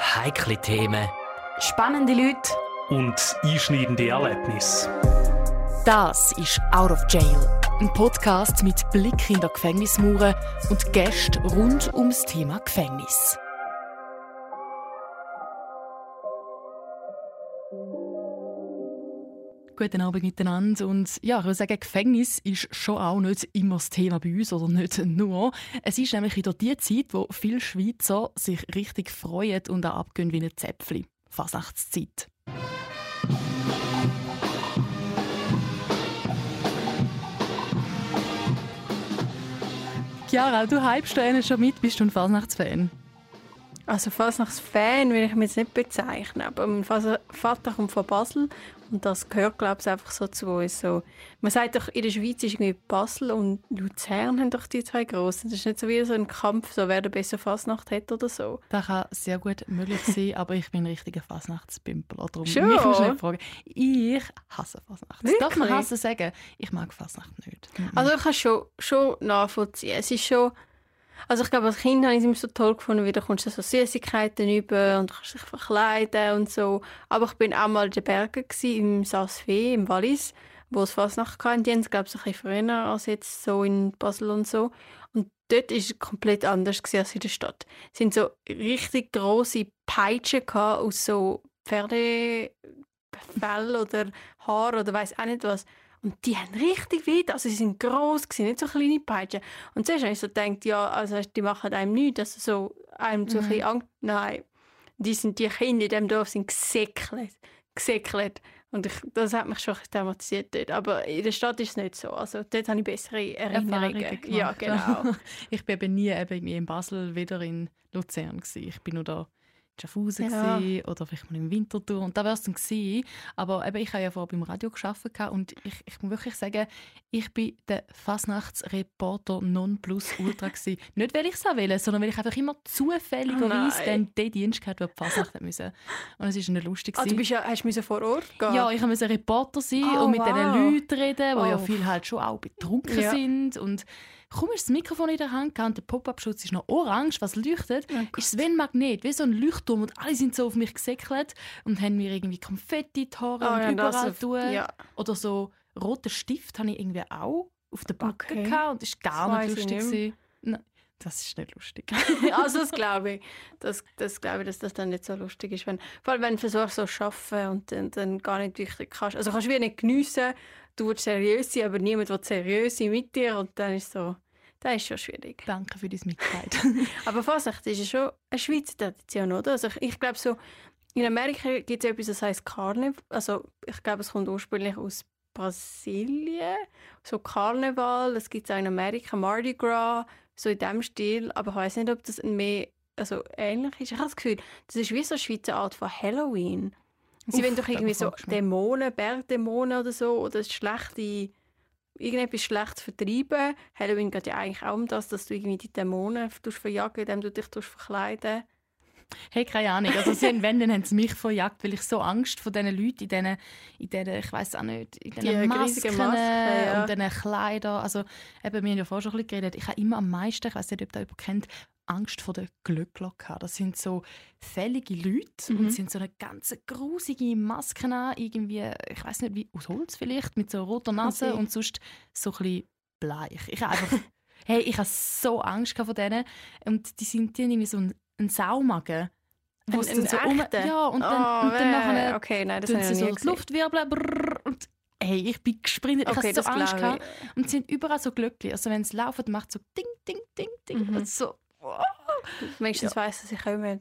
Heikle Themen. Spannende Leute. Und einschneidende Erlebnisse. Das ist Out of Jail. Ein Podcast mit Blick in die Gefängnismauern und Gästen rund ums Thema Gefängnis. Guten Abend miteinander. Und ja, ich würde sagen, Gefängnis ist schon auch nicht immer das Thema bei uns oder nicht nur. Es ist nämlich in der Zeit, wo viele Schweizer sich richtig freuen und auch abgehen wie ein Zäpfchen. Fasnachtszeit. Chiara, du hypst schon mit, bist du ein Fasnachtsfan? Also Fasnachtsfan will ich mich jetzt nicht bezeichnen, aber mein Vater kommt von Basel und das gehört, glaube ich, einfach so zu uns. So, man sagt doch, in der Schweiz ist irgendwie Basel und Luzern haben doch die zwei grossen. Das ist nicht so wie so ein Kampf, so wer der besser Fasnacht hat oder so. Das kann sehr gut möglich sein, aber ich bin ein richtiger Fasnachtspimpel. Darum Schon? mich musst du nicht fragen. Ich hasse Fasnacht. Das darf man hassen sagen. Ich mag Fasnacht nicht. Also ich kann schon, schon nachvollziehen. Es ist schon... Also ich glaube, als Kind habe ich es immer so toll gefunden, wie du kommst so Süßigkeiten über und kannst dich verkleiden und so. Aber ich bin auch mal in den Bergen gewesen, im Saas-Fee, im Wallis, wo es fast nach hatten. Die haben es, glaube ich, ein bisschen früher als jetzt so in Basel und so. Und dort war es komplett anders als in der Stadt. Es sind so richtig große Peitschen aus so Pferdefell oder Haar oder weiß auch nicht was. Und die haben richtig weit, also sie sind gross gewesen, nicht so kleine Peitschen. Und zuerst habe ich so gedacht, ja, also die machen einem nichts, also so einem so mhm. ein bisschen Angst. Nein, die, sind, die Kinder in diesem Dorf sind gesäckelt, gesäckelt. Und ich, das hat mich schon thematisiert dort. Aber in der Stadt ist es nicht so. Also dort habe ich bessere Erinnerungen. Ja, genau. ich bin eben nie eben in Basel, wieder in Luzern. Gewesen. Ich bin nur da Schaffhausen ja. oder vielleicht mal im Winterthur und da wäre es dann gewesen. Aber eben, ich habe ja vorher beim Radio gearbeitet und ich, ich muss wirklich sagen, ich bin der Fasnachtsreporter non plus ultra gewesen. Nicht, weil ich es will, sondern weil ich einfach immer zufälligerweise oh dann den Dienst hatte, der die Fasnacht müssen. Und es ist eine lustig. Ah, du bist ja, hast du vor Ort gehen? Ja, ich musste Reporter sein oh, und mit wow. diesen Leuten reden, die oh. ja viel halt schon auch betrunken ja. sind und Kaum ist das Mikrofon in der Hand und der Pop-Up-Schutz ist noch orange, was leuchtet, oh ist es wie ein Magnet, wie so ein Leuchtturm und alle sind so auf mich gesäckelt und haben mir irgendwie Konfetti in die Haare oh, und ja, überall tun. Ja. Oder so roten Stift hatte ich irgendwie auch auf der Backe okay. gehabt und das war gar das nicht lustig. Nicht das ist nicht lustig. also das glaube ich. Das, das glaube ich, dass das dann nicht so lustig ist. Wenn, vor allem, wenn du versuchst, so zu arbeiten und dann, dann gar nicht richtig kannst. Also kannst du wie nicht geniessen, du willst seriös sein, aber niemand will seriös sein mit dir und dann ist so, das ist schon schwierig. Danke für dein Mitleid. aber Vorsicht, das ist schon eine Schweizer Tradition, oder? Also ich, ich glaube so, in Amerika gibt es etwas, das heißt Karneval. Also ich glaube, es kommt ursprünglich aus Brasilien. So Karneval, das gibt es auch in Amerika, Mardi Gras, so in diesem Stil. Aber ich weiß nicht, ob das mehr also ähnlich ist. Ich habe das Gefühl, das ist wie so eine Schweizer Art von Halloween. Sie wollen doch irgendwie so Dämonen, Bergdämonen oder so, oder schlechte, irgendetwas Schlechtes vertreiben. Halloween geht ja eigentlich auch um das, dass du irgendwie die Dämonen verjagen, indem du dich verkleiden Hey, keine Ahnung. Also sie, wenn, dann haben sie mich verjagt, weil ich so Angst vor diesen Leuten in diesen, in diesen ich weiß auch nicht, in diesen die Masken Masken, ja. und diesen Kleidern. Also eben, wir haben ja vorher schon ein bisschen geredet. Ich habe immer am meisten, ich weiß nicht, ob das jemand kennt, Angst vor der Glöckler Das sind so fällige Leute mhm. und sind so eine ganz grusige Masken an, irgendwie, ich weiß nicht, wie aus Holz vielleicht, mit so roter Nase okay. und sonst so ein bisschen bleich. Ich habe einfach, hey, ich habe so Angst vor denen und die sind die irgendwie so ein, ein Saumagen. Wo ein, ein so um, ja und dann, oh, und dann nachher okay, nein, das sie so die Luft wirbeln brrr, und hey, ich bin gesprintet, ich okay, hatte so Angst gehabt. und sie sind überall so glücklich. Also wenn es laufen, macht so ding, ding, ding, ding mhm. und so Wenigstens ja. weiss, dass sie kommen.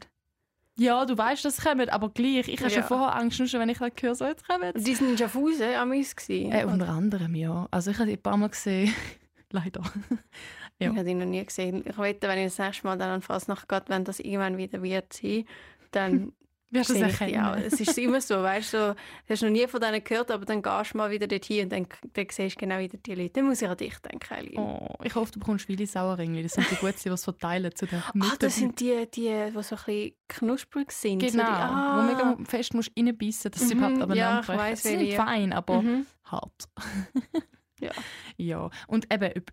Ja, du weißt, dass sie kommen, aber gleich. Ich habe ja. schon vorher Angst, nur schon, wenn ich höre, so jetzt kommen Die sind in Schaffhausen am Eis äh, Unter anderem, ja. Also ich habe die ein paar Mal gesehen. Leider. ja. Ich habe die noch nie gesehen. Ich wette, wenn ich das nächste Mal dann an Fasnacht gehe, wenn das irgendwann wieder wird sein, dann Wirst du es erkennen. Auch. Es ist immer so, weißt du, du hast noch nie von denen gehört, aber dann gehst du mal wieder dorthin und dann, dann siehst du genau wieder die Leute. Dann muss ich an dich denken, Eileen. Oh, ich hoffe, du bekommst viele Sauerringe. Das sind die Guten, die es verteilen zu den Ah, das sind die, die, die so ein bisschen knusprig sind. Genau, so die, ah. wo mega fest musst reinbeissen, dass sie mhm, überhaupt aneinander ja, weiss, Sie sind fein, aber mhm. hart. ja. ja. Und eben, ob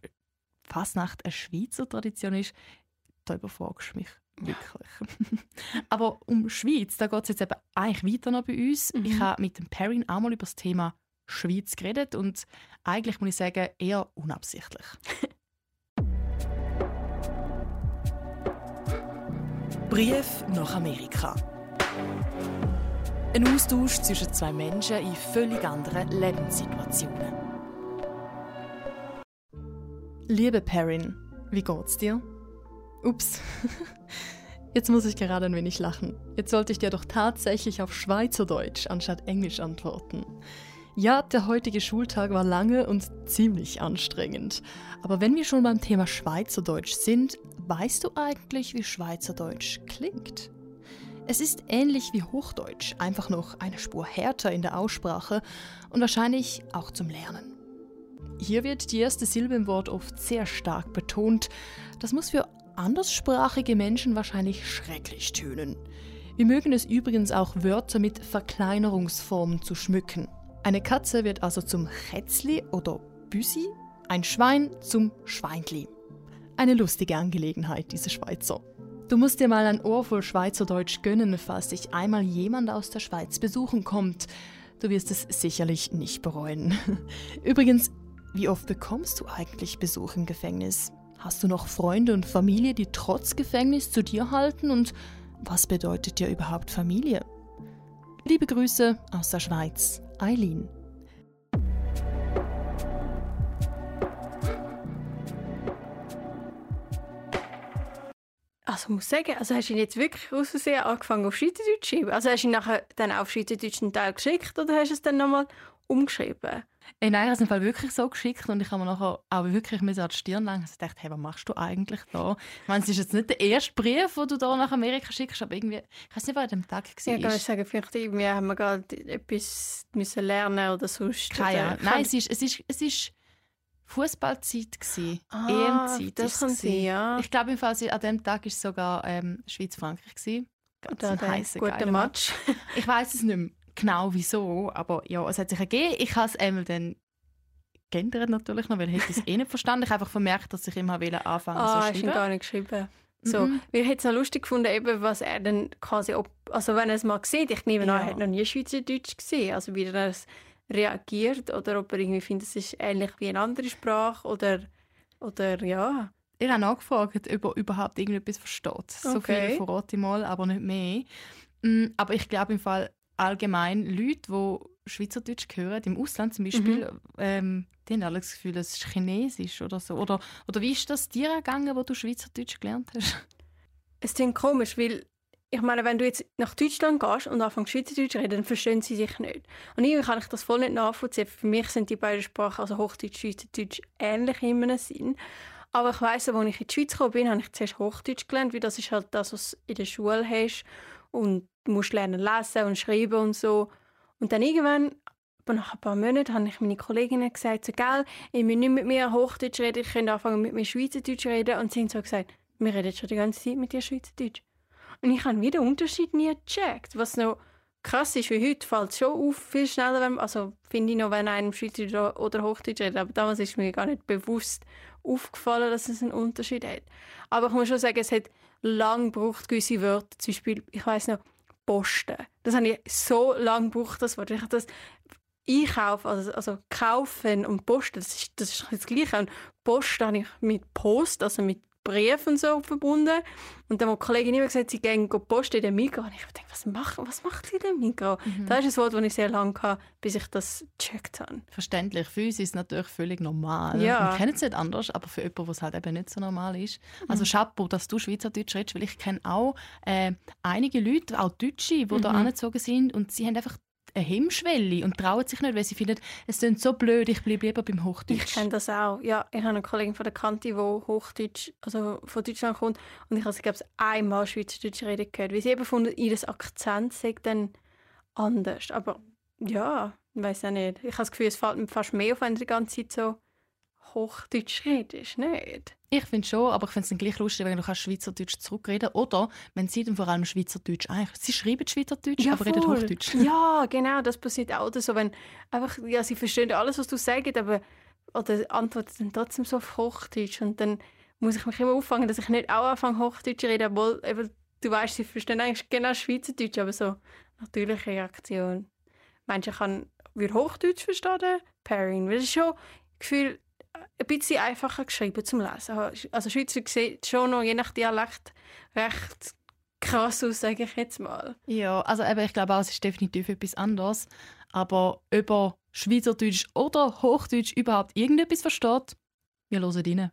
Fasnacht eine Schweizer Tradition ist, da überfragst du mich Wirklich. Aber um Schweiz, da geht es jetzt eben eigentlich weiter noch bei uns. Mhm. Ich habe mit dem Perrin auch mal über das Thema Schweiz geredet und eigentlich muss ich sagen, eher unabsichtlich. Brief nach Amerika. Ein Austausch zwischen zwei Menschen in völlig anderen Lebenssituationen. Liebe Perrin, wie geht's dir? Ups. Jetzt muss ich gerade ein wenig lachen. Jetzt sollte ich dir doch tatsächlich auf Schweizerdeutsch anstatt Englisch antworten. Ja, der heutige Schultag war lange und ziemlich anstrengend. Aber wenn wir schon beim Thema Schweizerdeutsch sind, weißt du eigentlich, wie Schweizerdeutsch klingt? Es ist ähnlich wie Hochdeutsch, einfach noch eine Spur härter in der Aussprache und wahrscheinlich auch zum Lernen. Hier wird die erste Silbe im Wort oft sehr stark betont. Das muss für anderssprachige Menschen wahrscheinlich schrecklich tönen. Wir mögen es übrigens auch, Wörter mit Verkleinerungsformen zu schmücken. Eine Katze wird also zum Kätzli oder Büsi, ein Schwein zum Schweinli. Eine lustige Angelegenheit, diese Schweizer. Du musst dir mal ein Ohr voll Schweizerdeutsch gönnen, falls dich einmal jemand aus der Schweiz besuchen kommt. Du wirst es sicherlich nicht bereuen. Übrigens, wie oft bekommst du eigentlich Besuch im Gefängnis? Hast du noch Freunde und Familie, die trotz Gefängnis zu dir halten? Und was bedeutet dir überhaupt Familie? Liebe Grüße aus der Schweiz. Eileen. Also muss sagen, also hast du ihn jetzt wirklich aus Versehen angefangen auf Schweizerdeutsch zu schreiben? Also hast du ihn nachher dann auf Schweizerdeutsch einen Teil geschickt oder hast du es dann nochmal umgeschrieben? Ey, nein, ich habe es Fall wirklich so geschickt und ich habe mir nachher auch wirklich an die Stirn lang und dachte, hey, was machst du eigentlich da? Ich meine, es ist jetzt nicht der erste Brief, den du da nach Amerika schickst, aber irgendwie, ich weiß nicht, was an dem Tag war. Ja, ich sagen, vielleicht irgendwie haben wir gerade etwas müssen lernen oder sonst. Keine Ahnung. Nein, es ist, es ist, es ist Fußballzeit ah, EM-Zeit. Das kann sein, ja. Ich glaube, an dem Tag war es sogar ähm, Schweiz-Frankreich. Ganz ein heißer, guter Match. ich weiß es nicht mehr genau wieso, aber ja, es hat sich ergeben. Ich habe es einmal dann geändert natürlich noch, weil ich es eh nicht verstanden. Ich habe einfach vermerkt, dass ich immer anfangen ah, so schreiben. Ah, gar nicht geschrieben. So, mhm. Wir hätten es noch lustig gefunden, eben, was er dann quasi, ob, also wenn er es mal sieht, ich nehme ja. an, er hat noch nie Schweizerdeutsch gesehen, also wie er es reagiert oder ob er irgendwie findet, es ist ähnlich wie eine andere Sprache oder, oder ja. Ich habe nachgefragt, ob er überhaupt irgendetwas versteht. So okay. viel verrate ich mal, aber nicht mehr. Mm, aber ich glaube im Fall, allgemein Leute, die Schweizerdeutsch hören, im Ausland zum Beispiel, mhm. ähm, die haben alle das Gefühl, es ist Chinesisch oder so. Oder, oder wie ist das dir gegangen, wo du Schweizerdeutsch gelernt hast? Es klingt komisch, weil ich meine, wenn du jetzt nach Deutschland gehst und anfängst Schweizerdeutsch zu reden, dann verstehen sie sich nicht. Und irgendwie kann ich das voll nicht nachvollziehen. Für mich sind die beiden Sprachen, also Hochdeutsch, Schweizerdeutsch, ähnlich in einem Sinn. Aber ich weiss, als ich in die Schweiz gekommen bin, habe ich zuerst Hochdeutsch gelernt, weil das ist halt das, was du in der Schule hast. Und musst lernen lesen und schreiben und so. Und dann irgendwann, nach ein paar Monaten, habe ich meine Kolleginnen gesagt, so, gell, ich will nicht mit mir Hochdeutsch reden, ich könnte anfangen mit mir Schweizerdeutsch reden. Und sie haben so gesagt, wir reden schon die ganze Zeit mit dir Schweizerdeutsch. Und ich habe wieder Unterschied nie gecheckt. Was noch krass ist, wie heute fällt es schon auf, viel schneller, wenn, also finde ich noch, wenn einem Schweizerdeutsch oder Hochdeutsch redet. Aber damals ist mir gar nicht bewusst aufgefallen, dass es einen Unterschied hat. Aber ich muss schon sagen, es hat lang gebraucht, gewisse Wörter. Zum Beispiel, ich weiß noch, Posten. Das habe ich so lange gebraucht, das Wort. Ich habe das Einkaufen, also, also kaufen und posten, das ist, das ist das Gleiche. Und Post habe ich mit Post, also mit Briefen so verbunden. Und dann hat die Kollegin immer gesagt, sie gehen posten in den Mikro. Und ich dachte, was macht, was macht sie denn Mikro? Mhm. Das ist ein Wort, das ich sehr lange hatte, bis ich das gecheckt habe. Verständlich. Für uns ist es natürlich völlig normal. Ja. Wir kennen es nicht anders, aber für jemanden, was halt eben nicht so normal ist. Also mhm. Chapeau, dass du Schweizerdeutsch redest, weil ich kenne auch äh, einige Leute, auch Deutsche, die mhm. da angezogen sind und sie haben einfach eine Hemmschwelle und trauen sich nicht, weil sie finden, es klingt so blöd, ich bleibe lieber beim Hochdeutsch. Ich kenne das auch. Ja, ich habe eine Kollegin von der Kante, die Hochdeutsch, also von Deutschland kommt und ich habe sie, glaube ich, einmal Schweizerdeutsch reden gehört, weil sie eben von ihr Akzent sagt dann anders. Aber ja, ich weiß auch nicht. Ich habe das Gefühl, es fällt mir fast mehr auf, wenn die ganze Zeit so Hochdeutsch redest, nicht? Ich finde schon, aber ich finde es dann gleich lustig, wenn du kannst Schweizerdeutsch zurückreden Oder wenn sie dann vor allem Schweizerdeutsch eigentlich, sie schreiben Schweizerdeutsch, ja, aber voll. reden Hochdeutsch. Ja, genau, das passiert auch so, wenn einfach, ja, sie verstehen alles, was du sagst, aber oder antworten dann trotzdem so auf Hochdeutsch und dann muss ich mich immer auffangen, dass ich nicht auch anfange Hochdeutsch zu reden, obwohl eben du weißt, sie verstehen eigentlich genau Schweizerdeutsch, aber so natürliche Reaktion. Manche kann wir Hochdeutsch verstehen, Pairing, weil es ist schon Gefühl ein bisschen einfacher geschrieben zum Lesen. Also Schweizer sieht schon noch je nach Dialekt recht krass aus, sage ich jetzt mal. Ja, also eben, ich glaube auch, es ist definitiv etwas anderes. Aber über Schweizerdeutsch oder Hochdeutsch überhaupt irgendetwas versteht, wir hören rein.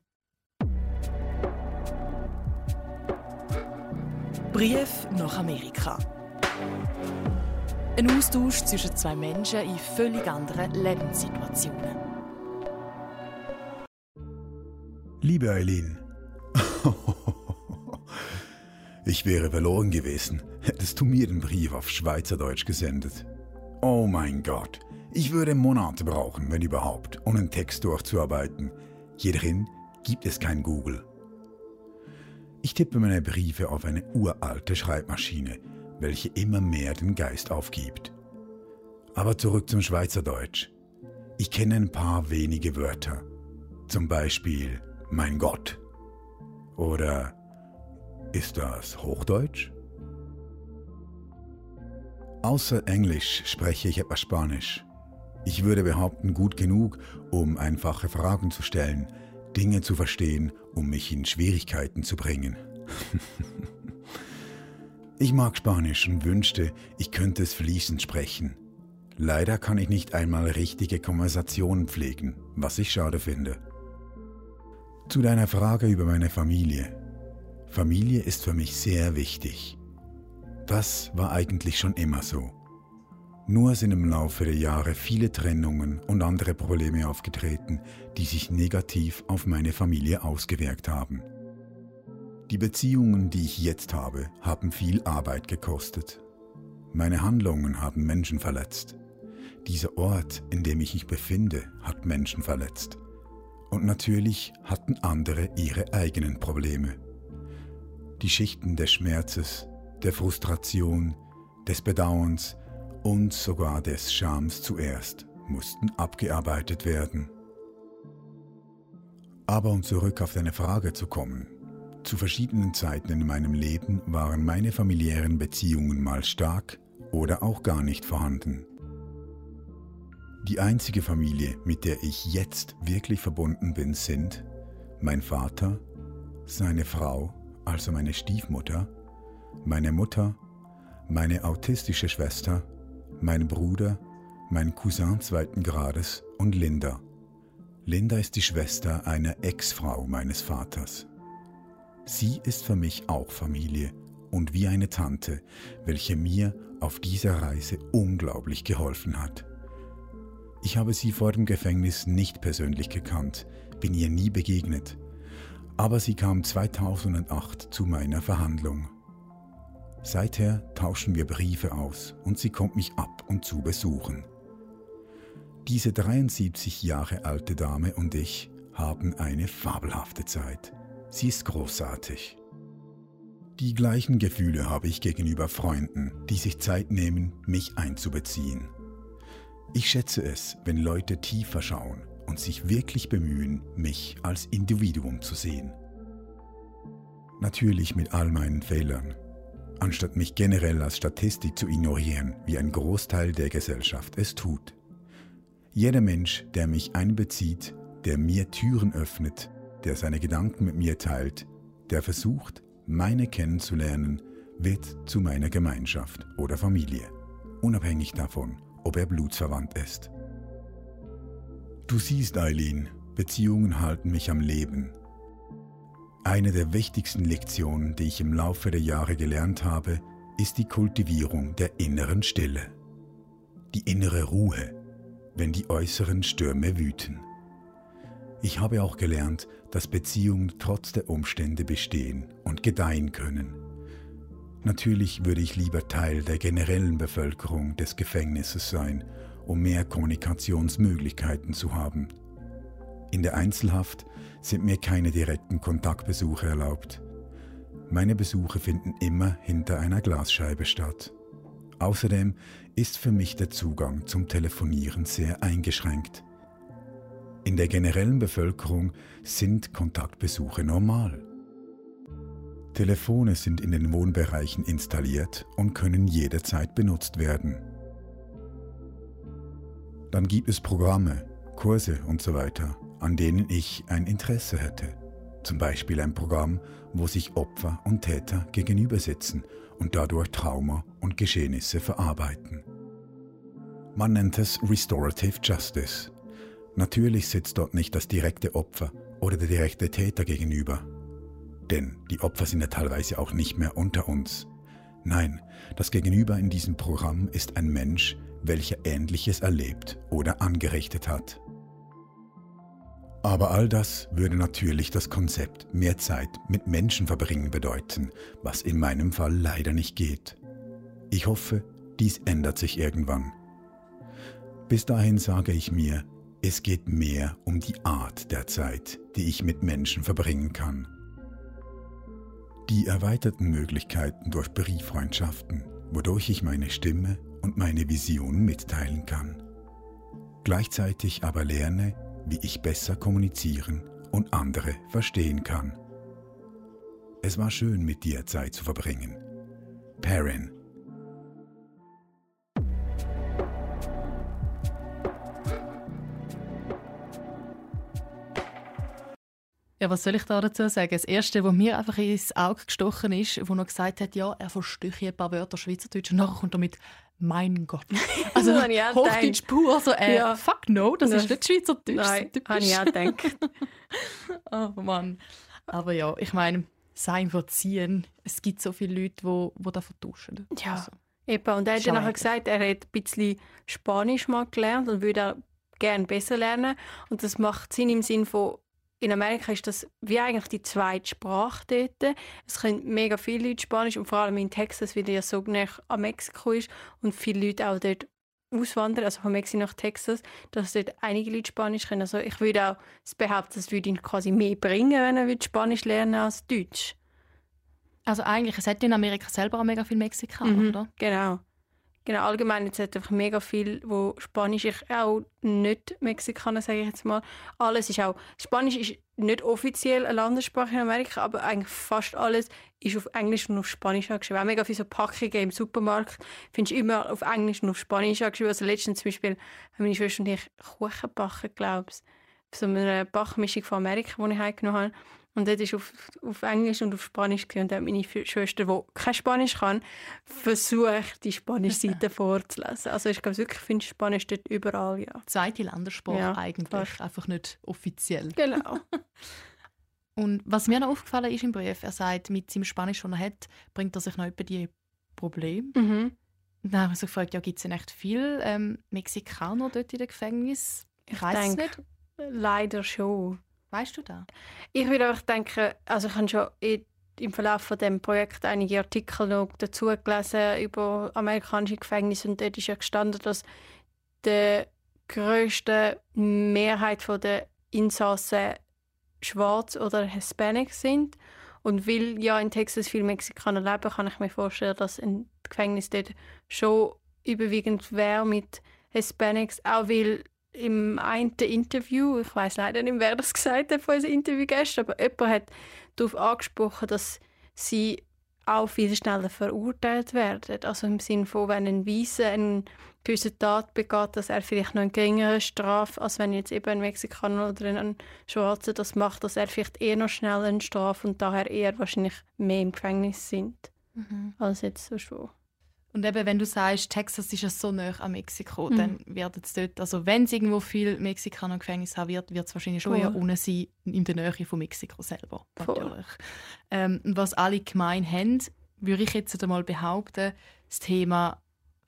Brief nach Amerika. Ein Austausch zwischen zwei Menschen in völlig anderen Lebenssituationen. Liebe Eileen, ich wäre verloren gewesen, hättest du mir den Brief auf Schweizerdeutsch gesendet. Oh mein Gott, ich würde Monate brauchen, wenn überhaupt, um einen Text durchzuarbeiten. Hier drin gibt es kein Google. Ich tippe meine Briefe auf eine uralte Schreibmaschine, welche immer mehr den Geist aufgibt. Aber zurück zum Schweizerdeutsch. Ich kenne ein paar wenige Wörter. Zum Beispiel mein Gott. Oder ist das Hochdeutsch? Außer Englisch spreche ich etwas Spanisch. Ich würde behaupten, gut genug, um einfache Fragen zu stellen, Dinge zu verstehen, um mich in Schwierigkeiten zu bringen. ich mag Spanisch und wünschte, ich könnte es fließend sprechen. Leider kann ich nicht einmal richtige Konversationen pflegen, was ich schade finde. Zu deiner Frage über meine Familie. Familie ist für mich sehr wichtig. Das war eigentlich schon immer so. Nur sind im Laufe der Jahre viele Trennungen und andere Probleme aufgetreten, die sich negativ auf meine Familie ausgewirkt haben. Die Beziehungen, die ich jetzt habe, haben viel Arbeit gekostet. Meine Handlungen haben Menschen verletzt. Dieser Ort, in dem ich mich befinde, hat Menschen verletzt. Und natürlich hatten andere ihre eigenen Probleme. Die Schichten des Schmerzes, der Frustration, des Bedauerns, und sogar des Schams zuerst mussten abgearbeitet werden. Aber um zurück auf deine Frage zu kommen, zu verschiedenen Zeiten in meinem Leben waren meine familiären Beziehungen mal stark oder auch gar nicht vorhanden. Die einzige Familie, mit der ich jetzt wirklich verbunden bin, sind mein Vater, seine Frau, also meine Stiefmutter, meine Mutter, meine autistische Schwester mein Bruder, mein Cousin zweiten Grades und Linda. Linda ist die Schwester einer Ex-Frau meines Vaters. Sie ist für mich auch Familie und wie eine Tante, welche mir auf dieser Reise unglaublich geholfen hat. Ich habe sie vor dem Gefängnis nicht persönlich gekannt, bin ihr nie begegnet, aber sie kam 2008 zu meiner Verhandlung. Seither tauschen wir Briefe aus und sie kommt mich ab und zu besuchen. Diese 73 Jahre alte Dame und ich haben eine fabelhafte Zeit. Sie ist großartig. Die gleichen Gefühle habe ich gegenüber Freunden, die sich Zeit nehmen, mich einzubeziehen. Ich schätze es, wenn Leute tiefer schauen und sich wirklich bemühen, mich als Individuum zu sehen. Natürlich mit all meinen Fehlern, anstatt mich generell als Statistik zu ignorieren, wie ein Großteil der Gesellschaft es tut. Jeder Mensch, der mich einbezieht, der mir Türen öffnet, der seine Gedanken mit mir teilt, der versucht, meine kennenzulernen, wird zu meiner Gemeinschaft oder Familie, unabhängig davon, ob er blutsverwandt ist. Du siehst, Eileen, Beziehungen halten mich am Leben, eine der wichtigsten Lektionen, die ich im Laufe der Jahre gelernt habe, ist die Kultivierung der inneren Stille. Die innere Ruhe, wenn die äußeren Stürme wüten. Ich habe auch gelernt, dass Beziehungen trotz der Umstände bestehen und gedeihen können. Natürlich würde ich lieber Teil der generellen Bevölkerung des Gefängnisses sein, um mehr Kommunikationsmöglichkeiten zu haben. In der Einzelhaft sind mir keine direkten Kontaktbesuche erlaubt. Meine Besuche finden immer hinter einer Glasscheibe statt. Außerdem ist für mich der Zugang zum Telefonieren sehr eingeschränkt. In der generellen Bevölkerung sind Kontaktbesuche normal. Telefone sind in den Wohnbereichen installiert und können jederzeit benutzt werden. Dann gibt es Programme, Kurse und so weiter, an denen ich ein Interesse hätte. Zum Beispiel ein Programm, wo sich Opfer und Täter gegenüber sitzen und dadurch Trauma und Geschehnisse verarbeiten. Man nennt es Restorative Justice. Natürlich sitzt dort nicht das direkte Opfer oder der direkte Täter gegenüber. Denn die Opfer sind ja teilweise auch nicht mehr unter uns. Nein, das Gegenüber in diesem Programm ist ein Mensch, welcher Ähnliches erlebt oder angerichtet hat. Aber all das würde natürlich das Konzept mehr Zeit mit Menschen verbringen bedeuten, was in meinem Fall leider nicht geht. Ich hoffe, dies ändert sich irgendwann. Bis dahin sage ich mir, es geht mehr um die Art der Zeit, die ich mit Menschen verbringen kann. Die erweiterten Möglichkeiten durch Brieffreundschaften, wodurch ich meine Stimme und meine Vision mitteilen kann. Gleichzeitig aber lerne, wie ich besser kommunizieren und andere verstehen kann. Es war schön, mit dir Zeit zu verbringen. Perrin Ja, was soll ich da dazu sagen? Das Erste, was mir einfach ins Auge gestochen ist, wo er gesagt hat, ja, er versteht ein paar Wörter Schweizerdeutsch und nachher kommt er mit «Mein Gott». Also Hochdeutsch pur, so äh, ja. «Fuck no, das, das ist nicht Schweizerdeutsch». Nein, habe ich auch gedacht. oh Mann. Aber ja, ich meine, sein Verziehen, es gibt so viele Leute, die wo, wo das vertuschen. Ja, also, eben. Und er hat ja nachher gesagt, er hat ein bisschen Spanisch mal gelernt und würde auch gerne besser lernen. Und das macht Sinn im Sinn von in Amerika ist das wie eigentlich die zweite Sprache dort. Es können mega viele Leute Spanisch und vor allem in Texas, weil ja so nah an Mexiko ist und viele Leute auch dort auswandern, also von Mexiko nach Texas, dass dort einige Leute Spanisch können. Also ich würde auch behaupten, das würde ihn quasi mehr bringen, wenn er Spanisch lernen als Deutsch. Also eigentlich, es hat in Amerika selber auch mega viele Mexikaner, mhm, oder? Genau. Genau, allgemein jetzt hat einfach mega viel, wo Spanisch ich auch nicht Mexikaner, sage ich jetzt mal. Alles ist auch, Spanisch ist nicht offiziell eine Landessprache in Amerika, aber eigentlich fast alles ist auf Englisch und auf Spanisch angeschrieben. Auch mega viele so Packungen im Supermarkt findest du immer auf Englisch und auf Spanisch angeschrieben. Also letztens zum Beispiel haben meine Schwester und ich Kuchen gebacken, glaube ich. So eine Backmischung von Amerika, die ich heimgenommen habe. Und dort ist auf, auf Englisch und auf Spanisch und dann hat meine Schwester, die kein Spanisch kann, versucht, die spanische Seite vorzulesen. Also ich glaube wirklich, finde Spanisch dort überall, ja. Zweite Ländersprache ja, eigentlich, fast. einfach nicht offiziell. Genau. und was mir noch aufgefallen ist im Brief, er sagt, mit seinem Spanisch, das er hat, bringt er sich noch über die Probleme. Mhm. dann habe ich so gefragt, ja, gibt es denn echt viele ähm, Mexikaner dort in den Gefängnis? Ich, ich weiß nicht. Leider schon. Weißt du da? Ich würde einfach denken, also ich habe schon im Verlauf von dem Projekt einige Artikel noch dazu gelesen über amerikanische Gefängnisse und dort ist ja gestanden, dass die größte Mehrheit der Insassen schwarz oder Hispanic sind. Und weil ja in Texas viele Mexikaner leben, kann ich mir vorstellen, dass ein Gefängnis dort schon überwiegend wäre mit Hispanics, auch weil im einen Interview, ich weiß leider nicht, wer das gesagt hat von unseren Interviewgästen, aber jemand hat darauf angesprochen, dass sie auch viel schneller verurteilt werden. Also im Sinne von, wenn ein Weißer eine gewisse Tat begeht, dass er vielleicht noch eine geringere Strafe, als wenn jetzt eben ein Mexikaner oder ein Schwarzer das macht, dass er vielleicht eher noch schneller eine Strafe und daher eher wahrscheinlich mehr im Gefängnis sind, mhm. als jetzt so schon. Und eben, wenn du sagst, Texas ist ja so nah an Mexiko, mhm. dann wird es dort, also wenn es irgendwo viel Mexikaner im Gefängnis haben wird, wird es wahrscheinlich schon eher unten sein, in der Nähe von Mexiko selber. Natürlich. Ähm, was alle gemein haben, würde ich jetzt einmal behaupten, das Thema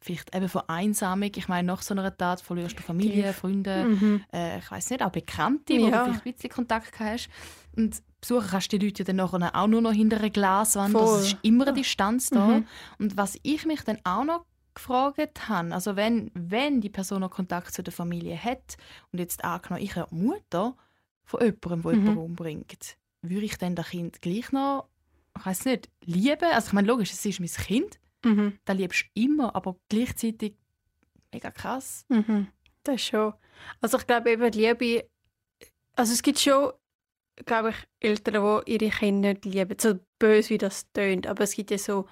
vielleicht eben Vereinsamung. Ich meine, nach so einer Tat verlierst du Familie, Freunde, mhm. äh, ich weiß nicht, auch Bekannte, ja. wo du vielleicht ein bisschen Kontakt hast. Und besuchen kannst du die Leute dann nachher auch nur noch hinter einer Glaswand. Voll. Das ist immer eine Distanz da. Mhm. Und was ich mich dann auch noch gefragt habe, also wenn, wenn die Person noch Kontakt zu der Familie hat und jetzt angenommen, ich habe Mutter von jemandem, der mhm. jemanden umbringt, würde ich dann das Kind gleich noch, ich weiß nicht, lieben? Also ich meine, logisch, es ist mein Kind, mhm. das liebst du immer, aber gleichzeitig mega krass. Mhm. Das schon. Also ich glaube eben, Liebe, also es gibt schon glaube ich, Eltern, die ihre Kinder nicht lieben. So böse, wie das tönt. Aber es gibt ja so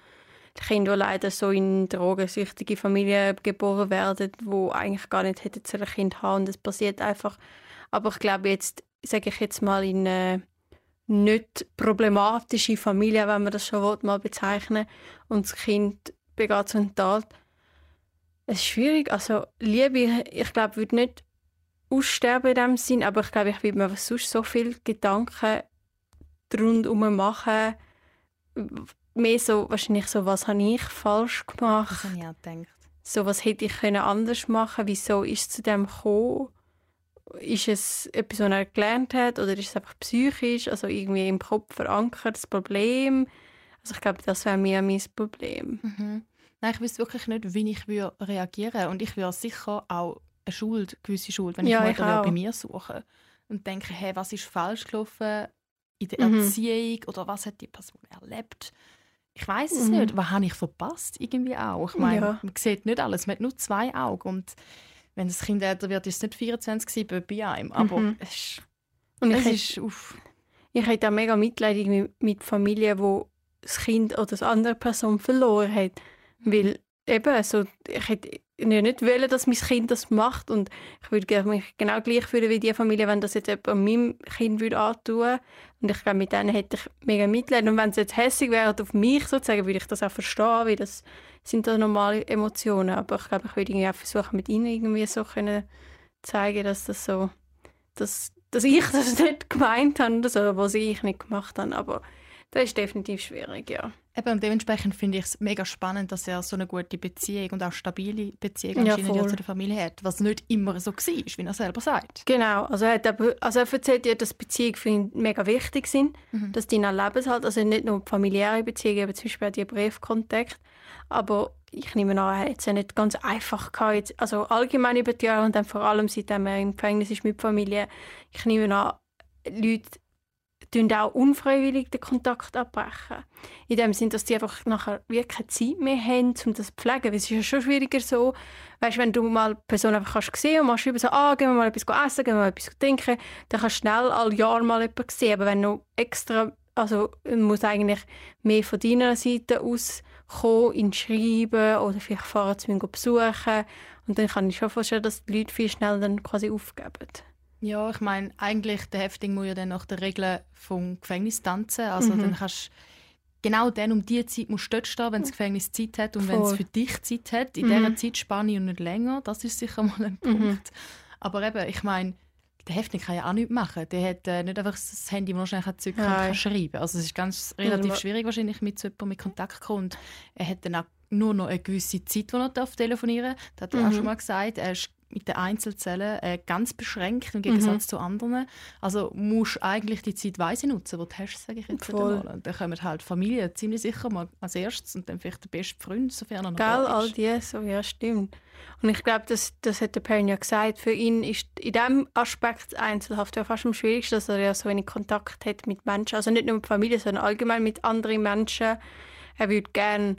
Kinder, die leider so in drogensüchtige Familien geboren werden, die eigentlich gar nicht hätten zu einem Kind haben. Und das passiert einfach. Aber ich glaube jetzt, sage ich jetzt mal, in eine nicht problematische Familie, wenn man das schon mal bezeichnen und das Kind begeht so eine Tat. Es ist schwierig. Also Liebe, ich glaube, würde nicht aussterben in dem Sinn, aber ich glaube, ich würde mir sonst so viele Gedanken rundherum machen. Mehr so, wahrscheinlich so, was habe ich falsch gemacht? Das habe ich auch gedacht. So, was hätte ich anders machen können? Wieso ist es zu dem gekommen? Ist es etwas, was er gelernt hat oder ist es einfach psychisch, also irgendwie im Kopf verankert, das Problem? Also ich glaube, das wäre mir mein Problem. Mhm. Nein, ich wüsste wirklich nicht, wie ich reagieren würde. Und ich würde sicher auch eine Schuld, eine gewisse Schuld, wenn ja, ich Mutter bei mir suche und denke, hey, was ist falsch gelaufen in der mhm. Erziehung oder was hat die Person erlebt? Ich weiß es mhm. nicht. Was habe ich verpasst? Irgendwie auch. Ich meine, ja. man sieht nicht alles. Man hat nur zwei Augen. Und wenn das Kind älter wird, ist es nicht 24 bei einem. Aber mhm. es, ist, und ich es hätte, ist... Uff. Ich hätte auch mega Mitleid mit Familien, wo das Kind oder eine andere Person verloren hat. Weil eben, also, ich hätte nicht wollen, dass mein Kind das macht. Und ich würde mich genau gleich fühlen wie die Familie, wenn das jetzt jemand meinem Kind würde antun. Und ich glaube, mit denen hätte ich mega Mitleid. Und wenn sie jetzt hässlich wären auf mich sozusagen, würde ich das auch verstehen, weil das sind da normale Emotionen, aber ich glaube, ich würde irgendwie auch versuchen, mit ihnen irgendwie so können zeigen, dass das so, dass, dass ich das nicht gemeint habe oder so, was ich nicht gemacht habe, aber das ist definitiv schwierig, ja. Eben, und dementsprechend finde ich es mega spannend, dass er so eine gute Beziehung und auch stabile Beziehung ja, ja zu der Familie hat, was nicht immer so war, wie er selber sagt. Genau, also er, hat also er erzählt ja, dass Beziehungen für ihn mega wichtig sind, mhm. dass die ihn erleben halt, also nicht nur familiäre Beziehungen, aber zum Beispiel auch die Briefkontakt, aber ich nehme an, er hat es ja nicht ganz einfach gehabt, also allgemein über die Jahre und dann vor allem seitdem er im Gefängnis ist mit Familie, ich nehme an, Leute auch unfreiwillig den Kontakt abbrechen. In dem Sinne, dass die einfach nachher wirklich keine Zeit mehr haben, um das zu pflegen. Weil es ist ja schon schwieriger so, weißt, wenn du mal eine Person einfach kannst sehen und machst über so, ah, gehen wir mal etwas essen, gehen wir mal etwas trinken, dann kannst du schnell all Jahr mal jemanden sehen. Aber wenn du extra, also muss eigentlich mehr von deiner Seite aus kommen, ihn schreiben oder vielleicht fahren zu ihm besuchen. Und dann kann ich schon vorstellen, dass die Leute viel schneller dann quasi aufgeben. Ja, ich meine, eigentlich der Häftling muss ja dann nach den Regeln vom Gefängnis tanzen. Also mhm. dann kannst genau dann um diese Zeit musst du dort stehen, wenn das Gefängnis Zeit hat und wenn es für dich Zeit hat, in mhm. dieser Zeitspanne und nicht länger. Das ist sicher mal ein mhm. Punkt. Mhm. Aber eben, ich meine, der Häftling kann ja auch nichts machen. Der hat äh, nicht einfach das Handy, das schnell zücken kann, kann schreiben. Also es ist ganz relativ schwierig wahrscheinlich mit so jemandem mit Kontakt kommt. Er hat dann auch nur noch eine gewisse Zeit, wo er telefonieren darf. Das hat er mhm. auch schon mal gesagt. Er ist mit den Einzelzellen äh, ganz beschränkt im Gegensatz mhm. zu anderen. Also musst du eigentlich die Zeit weise nutzen, die du hast, sage ich jetzt Voll. einmal. Und dann kommen halt Familie ziemlich sicher mal als erstes und dann vielleicht der beste Freund, sofern er noch Gell, all die, so, ja, stimmt. Und ich glaube, das, das hat der Perrin ja gesagt, für ihn ist in diesem Aspekt Einzelhaft ja fast am schwierigsten, dass er ja so wenig Kontakt hat mit Menschen, also nicht nur mit Familie, sondern allgemein mit anderen Menschen. Er würde gerne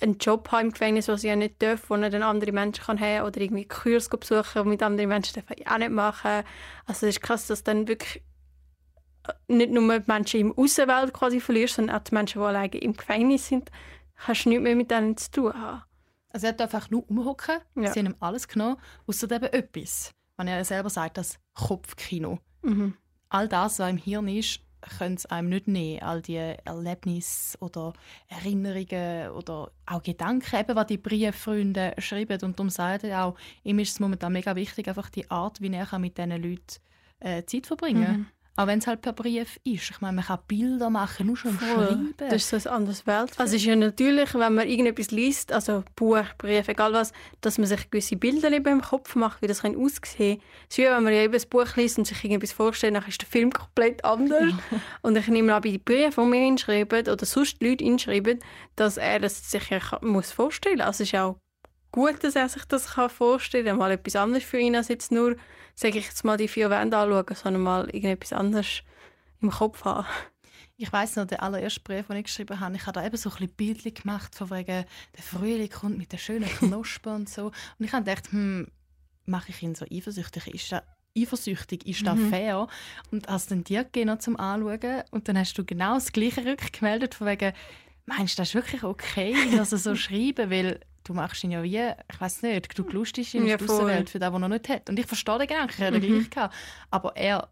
einen Job haben im Gefängnis, was ja nicht dürfen, wo er dann andere Menschen kann haben oder irgendwie Kurs besuchen mit anderen Menschen darf ich auch nicht machen. Also es ist krass, dass dann wirklich äh, nicht nur die Menschen im Außenwelt quasi verlierst, sondern auch die Menschen, die alleine im Gefängnis sind, kannst du nichts mehr mit denen zu tun haben. Also er darf einfach nur umhocken, ja. sie haben ihm alles genommen, außer eben etwas. Wenn er selber sagt, das Kopfkino. Mhm. All das, was im Hirn ist, können es einem nicht nehmen, all die Erlebnisse oder Erinnerungen oder auch Gedanken, eben, was die Brieffreunde schreiben. Und darum sagen auch, ihm ist es momentan mega wichtig, einfach die Art, wie er mit diesen Leuten äh, Zeit verbringen kann. Mhm. Auch wenn es halt per Brief ist. Ich meine, man kann Bilder machen, nur schon Voll. schreiben. Das ist so ein anderes Welt. Also es ist ja natürlich, wenn man irgendetwas liest, also Buch, Brief, egal was, dass man sich gewisse Bilder im Kopf macht, wie das aussehen kann. Es ist wie wenn man ja eben ein Buch liest und sich irgendetwas vorstellt, dann ist der Film komplett anders. und ich nehme an, bei den Briefen, die wir hinschreiben oder sonst die Leute hinschreiben, dass er das sich ja muss vorstellen muss. Also es ist auch gut, dass er sich das vorstellen kann, mal etwas anderes für ihn als jetzt nur sage ich jetzt mal, die vier Wände anschauen, sondern mal irgendetwas anderes im Kopf haben. Ich weiß noch, der allererste Brief, den ich geschrieben habe, ich habe da eben so ein bisschen Bildchen gemacht, von wegen, der Frühling kommt mit den schönen Knospen und so. Und ich habe gedacht, hm, mache ich ihn so eifersüchtig? Ist das eifersüchtig, ist das mhm. fair? Und hast dann dir gegeben zum Anschauen und dann hast du genau das Gleiche rückgemeldet, von wegen, meinst du, das ist wirklich okay, dass er so schreiben, weil du machst ihn ja wie, ich weiß nicht, du lustig in der Außenwelt für das, was er noch nicht hat. Und ich verstehe den Gedanken, er hat mhm. gleich gehabt. Aber er,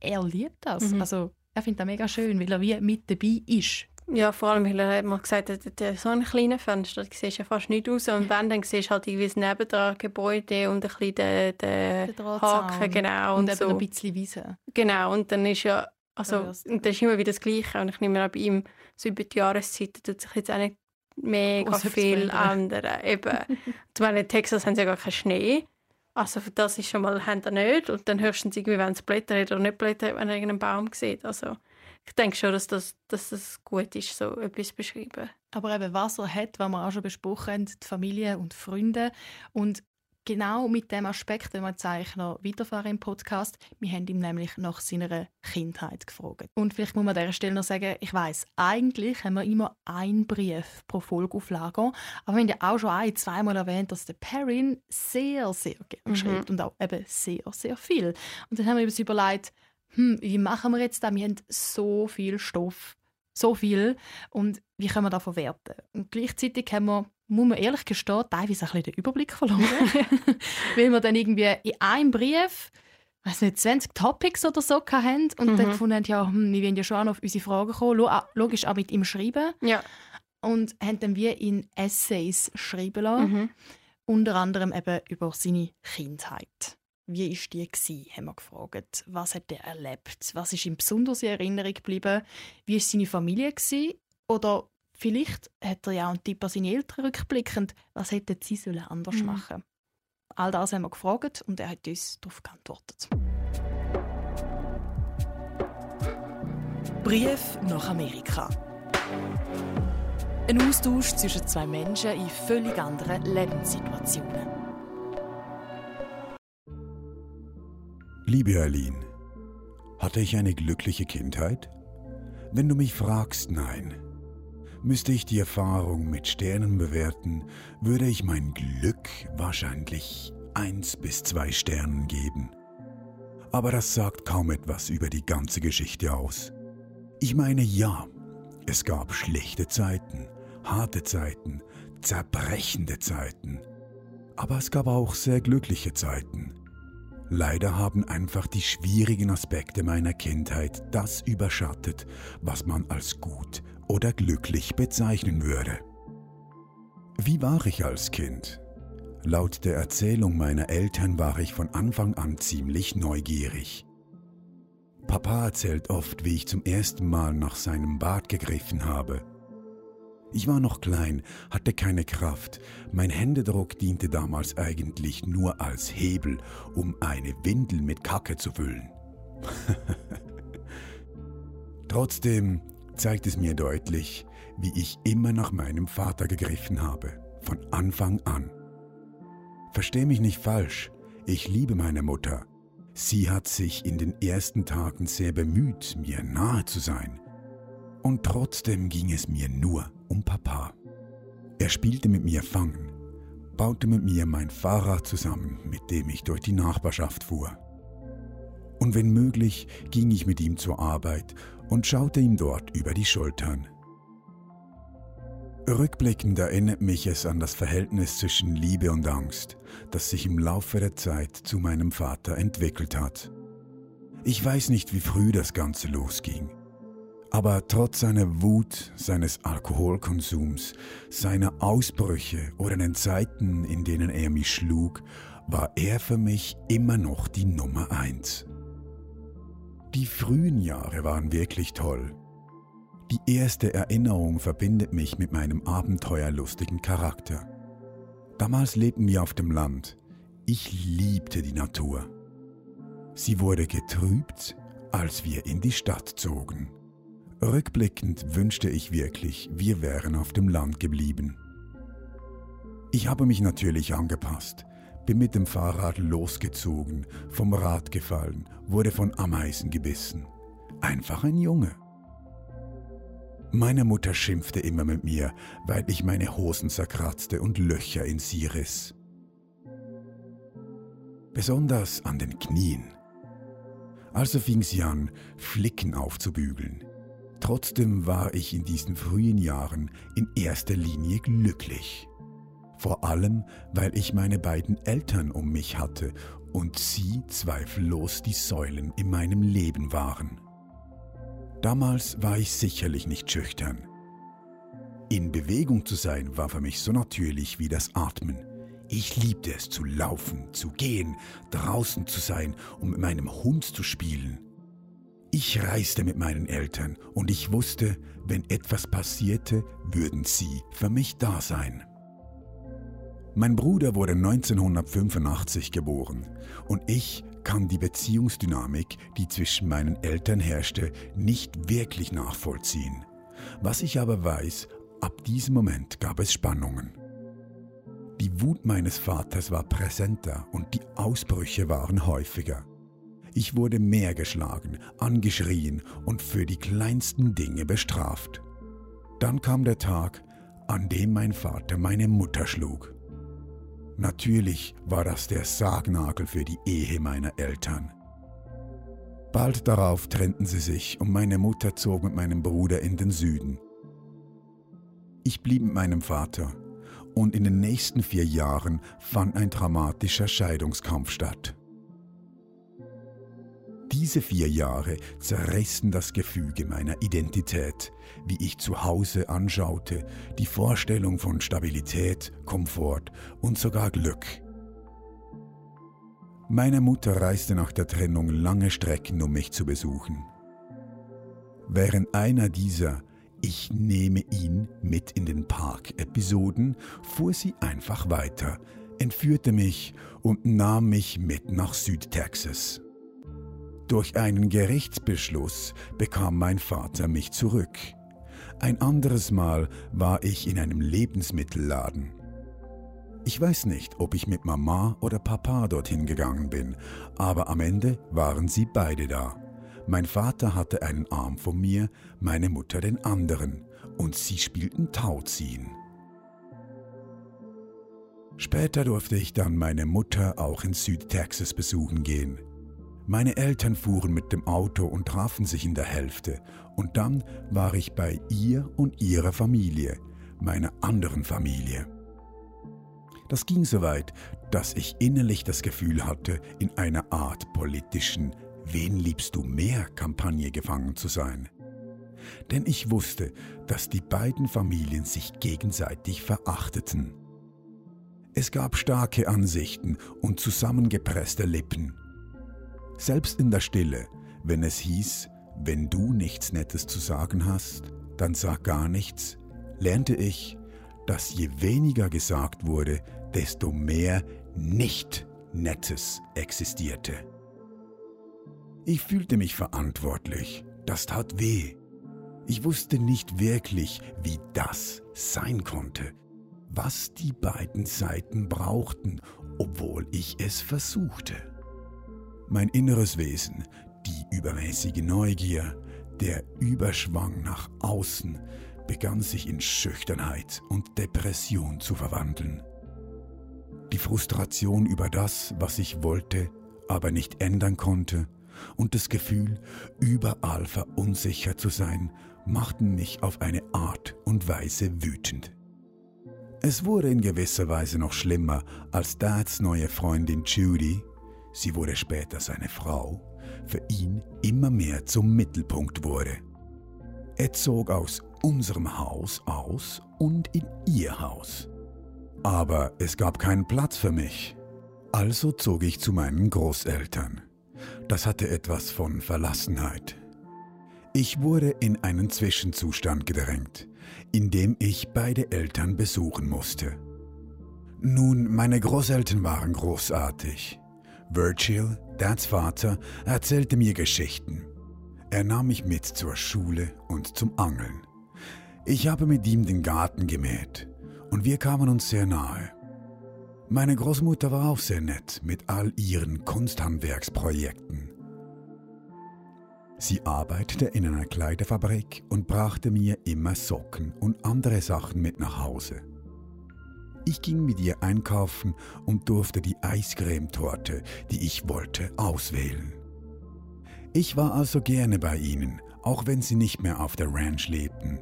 er liebt das. Mhm. Also, er findet das mega schön, weil er wie mit dabei ist. Ja, vor allem, weil er hat mal gesagt hat, so ein kleines Fenster, da siehst ja fast nicht aus. Und wenn, dann siehst du halt irgendwie das nebendran Gebäude und ein bisschen den, den, den Haken, genau. Und, und so. ein bisschen Wiese. Genau, und dann ist ja, also, und das ist immer wieder das Gleiche. Und ich nehme an, bei ihm, so über die Jahreszeit, tut sich jetzt auch nicht mega oh, viel ändern. Eben, ich meine, in Texas haben sie ja gar keinen Schnee. Also für das ist schon mal, haben sie nicht. Und dann höchstens irgendwie, wenn es Blätter hat oder nicht Blätter hat, wenn er irgendeinen Baum sieht. Also ich denke schon, dass das, dass das gut ist, so etwas beschreiben. Aber eben, was er hat, was wir auch schon besprochen haben, die Familie und Freunde. Und genau mit dem Aspekt, wenn wir noch weiterfahren im Podcast, wir haben ihm nämlich nach seiner Kindheit gefragt. Und vielleicht muss man an dieser Stelle noch sagen, ich weiß, eigentlich haben wir immer einen Brief pro Folge auf Lager, aber wir haben ja auch schon ein, zweimal erwähnt, dass der Perrin sehr, sehr gerne mhm. schreibt und auch eben sehr, sehr viel. Und dann haben wir uns überlegt, hm, wie machen wir jetzt das? Wir haben so viel Stoff, so viel und wie können wir das verwerten? Und gleichzeitig haben wir, muss man ehrlich gestehen, teilweise ein bisschen den Überblick verloren, weil wir dann irgendwie in einem Brief weiß nicht, 20 Topics oder so haben und mhm. dann gefunden haben, ja, hm, wir wollen ja schon auf unsere Fragen kommen, logisch auch mit ihm schreiben. Ja. Und haben dann wie in Essays schreiben lassen, mhm. unter anderem eben über seine Kindheit. Wie war die gewesen, haben wir gefragt. Was hat er erlebt? Was ist ihm besonders in Erinnerung geblieben? Wie war seine Familie gewesen? Oder vielleicht hat er ja auch einen Tipp an seine Eltern rückblickend. Was hätten sie sollen anders mhm. machen? All das haben wir gefragt und er hat uns darauf geantwortet. Brief nach Amerika. Ein Austausch zwischen zwei Menschen in völlig anderen Lebenssituationen. Liebe Aline, hatte ich eine glückliche Kindheit? Wenn du mich fragst, nein. Müsste ich die Erfahrung mit Sternen bewerten, würde ich mein Glück wahrscheinlich eins bis zwei Sternen geben. Aber das sagt kaum etwas über die ganze Geschichte aus. Ich meine, ja, es gab schlechte Zeiten, harte Zeiten, zerbrechende Zeiten. Aber es gab auch sehr glückliche Zeiten. Leider haben einfach die schwierigen Aspekte meiner Kindheit das überschattet, was man als gut oder glücklich bezeichnen würde. Wie war ich als Kind? Laut der Erzählung meiner Eltern war ich von Anfang an ziemlich neugierig. Papa erzählt oft, wie ich zum ersten Mal nach seinem Bart gegriffen habe ich war noch klein, hatte keine Kraft. Mein Händedruck diente damals eigentlich nur als Hebel, um eine Windel mit Kacke zu füllen. Trotzdem zeigt es mir deutlich, wie ich immer nach meinem Vater gegriffen habe, von Anfang an. Versteh mich nicht falsch, ich liebe meine Mutter. Sie hat sich in den ersten Tagen sehr bemüht, mir nahe zu sein. Und trotzdem ging es mir nur um Papa. Er spielte mit mir Fangen, baute mit mir mein Fahrrad zusammen, mit dem ich durch die Nachbarschaft fuhr. Und wenn möglich, ging ich mit ihm zur Arbeit und schaute ihm dort über die Schultern. Rückblickend erinnert mich es an das Verhältnis zwischen Liebe und Angst, das sich im Laufe der Zeit zu meinem Vater entwickelt hat. Ich weiß nicht, wie früh das Ganze losging. Aber trotz seiner Wut, seines Alkoholkonsums, seiner Ausbrüche oder den Zeiten, in denen er mich schlug, war er für mich immer noch die Nummer eins. Die frühen Jahre waren wirklich toll. Die erste Erinnerung verbindet mich mit meinem abenteuerlustigen Charakter. Damals lebten wir auf dem Land. Ich liebte die Natur. Sie wurde getrübt, als wir in die Stadt zogen. Rückblickend wünschte ich wirklich, wir wären auf dem Land geblieben. Ich habe mich natürlich angepasst, bin mit dem Fahrrad losgezogen, vom Rad gefallen, wurde von Ameisen gebissen. Einfach ein Junge. Meine Mutter schimpfte immer mit mir, weil ich meine Hosen zerkratzte und Löcher in sie riss. Besonders an den Knien Also fing sie an, Flicken aufzubügeln. Trotzdem war ich in diesen frühen Jahren in erster Linie glücklich. Vor allem, weil ich meine beiden Eltern um mich hatte und sie zweifellos die Säulen in meinem Leben waren. Damals war ich sicherlich nicht schüchtern. In Bewegung zu sein war für mich so natürlich wie das Atmen. Ich liebte es zu laufen, zu gehen, draußen zu sein und mit meinem Hund zu spielen. Ich reiste mit meinen Eltern und ich wusste, wenn etwas passierte, würden sie für mich da sein. Mein Bruder wurde 1985 geboren und ich kann die Beziehungsdynamik, die zwischen meinen Eltern herrschte, nicht wirklich nachvollziehen. Was ich aber weiß, Ab diesem Moment gab es Spannungen. Die Wut meines Vaters war präsenter und die Ausbrüche waren häufiger. Ich wurde mehr geschlagen, angeschrien und für die kleinsten Dinge bestraft. Dann kam der Tag, an dem mein Vater meine Mutter schlug. Natürlich war das der Sargnagel für die Ehe meiner Eltern. Bald darauf trennten sie sich und meine Mutter zog mit meinem Bruder in den Süden. Ich blieb mit meinem Vater und in den nächsten vier Jahren fand ein dramatischer Scheidungskampf statt. Diese vier Jahre zerrissen das Gefüge meiner Identität, wie ich zu Hause anschaute, die Vorstellung von Stabilität, Komfort und sogar Glück. Meine Mutter reiste nach der Trennung lange Strecken, um mich zu besuchen. Während einer dieser ich nehme ihn mit in den Park-Episoden, fuhr sie einfach weiter, entführte mich und nahm mich mit nach Südtexas. Durch einen Gerichtsbeschluss bekam mein Vater mich zurück. Ein anderes Mal war ich in einem Lebensmittelladen. Ich weiß nicht, ob ich mit Mama oder Papa dorthin gegangen bin, aber am Ende waren sie beide da. Mein Vater hatte einen Arm von mir, meine Mutter den anderen, und sie spielten Tauziehen. Später durfte ich dann meine Mutter auch in Südtexas besuchen gehen. Meine Eltern fuhren mit dem Auto und trafen sich in der Hälfte, und dann war ich bei ihr und ihrer Familie, meiner anderen Familie. Das ging so weit, dass ich innerlich das Gefühl hatte, in einer Art politischen Wen liebst du mehr Kampagne gefangen zu sein? Denn ich wusste, dass die beiden Familien sich gegenseitig verachteten. Es gab starke Ansichten und zusammengepresste Lippen. Selbst in der Stille, wenn es hieß, wenn du nichts Nettes zu sagen hast, dann sag gar nichts, lernte ich, dass je weniger gesagt wurde, desto mehr nicht Nettes existierte. Ich fühlte mich verantwortlich. Das tat weh. Ich wusste nicht wirklich, wie das sein konnte, was die beiden Seiten brauchten, obwohl ich es versuchte. Mein inneres Wesen, die übermäßige Neugier, der Überschwang nach außen, begann sich in Schüchternheit und Depression zu verwandeln. Die Frustration über das, was ich wollte, aber nicht ändern konnte, und das Gefühl, überall verunsichert zu sein, machten mich auf eine Art und Weise wütend. Es wurde in gewisser Weise noch schlimmer, als Dads neue Freundin Judy, sie wurde später seine Frau, für ihn immer mehr zum Mittelpunkt wurde. Er zog aus unserem Haus aus und in ihr Haus. Aber es gab keinen Platz für mich. Also zog ich zu meinen Großeltern. Das hatte etwas von Verlassenheit. Ich wurde in einen Zwischenzustand gedrängt, in dem ich beide Eltern besuchen musste. Nun, meine Großeltern waren großartig. Virgil, Dads Vater, erzählte mir Geschichten. Er nahm mich mit zur Schule und zum Angeln. Ich habe mit ihm den Garten gemäht und wir kamen uns sehr nahe. Meine Großmutter war auch sehr nett mit all ihren Kunsthandwerksprojekten. Sie arbeitete in einer Kleiderfabrik und brachte mir immer Socken und andere Sachen mit nach Hause. Ich ging mit ihr einkaufen und durfte die Eiscremetorte, die ich wollte, auswählen. Ich war also gerne bei ihnen, auch wenn sie nicht mehr auf der Ranch lebten.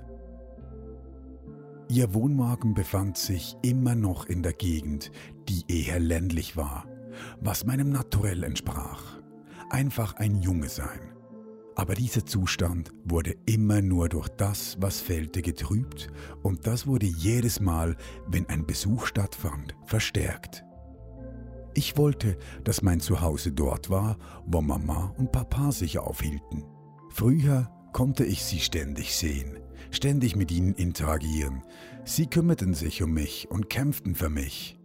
Ihr Wohnwagen befand sich immer noch in der Gegend, die eher ländlich war, was meinem Naturell entsprach. Einfach ein Junge sein. Aber dieser Zustand wurde immer nur durch das, was fehlte, getrübt und das wurde jedes Mal, wenn ein Besuch stattfand, verstärkt. Ich wollte, dass mein Zuhause dort war, wo Mama und Papa sich aufhielten. Früher konnte ich sie ständig sehen, ständig mit ihnen interagieren. Sie kümmerten sich um mich und kämpften für mich.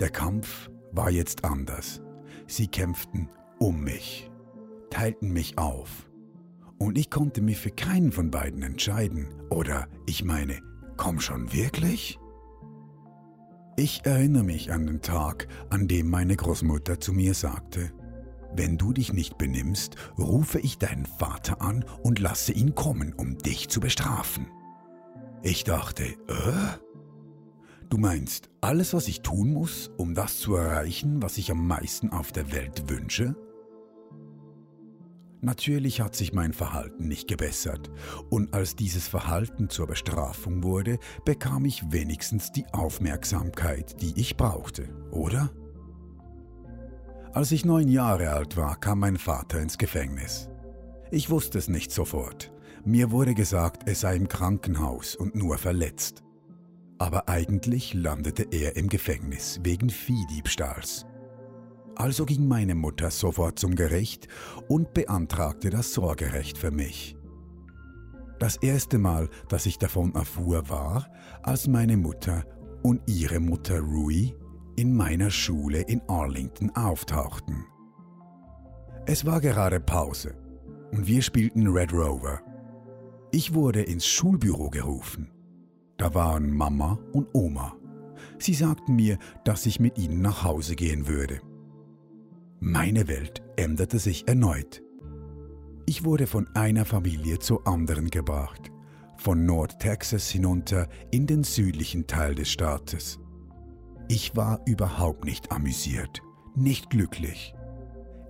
Der Kampf war jetzt anders. Sie kämpften um mich, teilten mich auf. Und ich konnte mich für keinen von beiden entscheiden. Oder ich meine, komm schon wirklich? Ich erinnere mich an den Tag, an dem meine Großmutter zu mir sagte, wenn du dich nicht benimmst, rufe ich deinen Vater an und lasse ihn kommen, um dich zu bestrafen. Ich dachte, äh? Du meinst, alles, was ich tun muss, um das zu erreichen, was ich am meisten auf der Welt wünsche? Natürlich hat sich mein Verhalten nicht gebessert, und als dieses Verhalten zur Bestrafung wurde, bekam ich wenigstens die Aufmerksamkeit, die ich brauchte, oder? Als ich neun Jahre alt war, kam mein Vater ins Gefängnis. Ich wusste es nicht sofort. Mir wurde gesagt, er sei im Krankenhaus und nur verletzt. Aber eigentlich landete er im Gefängnis wegen Viehdiebstahls. Also ging meine Mutter sofort zum Gericht und beantragte das Sorgerecht für mich. Das erste Mal, dass ich davon erfuhr, war, als meine Mutter und ihre Mutter Rui in meiner Schule in Arlington auftauchten. Es war gerade Pause und wir spielten Red Rover. Ich wurde ins Schulbüro gerufen. Da waren Mama und Oma. Sie sagten mir, dass ich mit ihnen nach Hause gehen würde. Meine Welt änderte sich erneut. Ich wurde von einer Familie zur anderen gebracht, von Nordtexas hinunter in den südlichen Teil des Staates. Ich war überhaupt nicht amüsiert, nicht glücklich.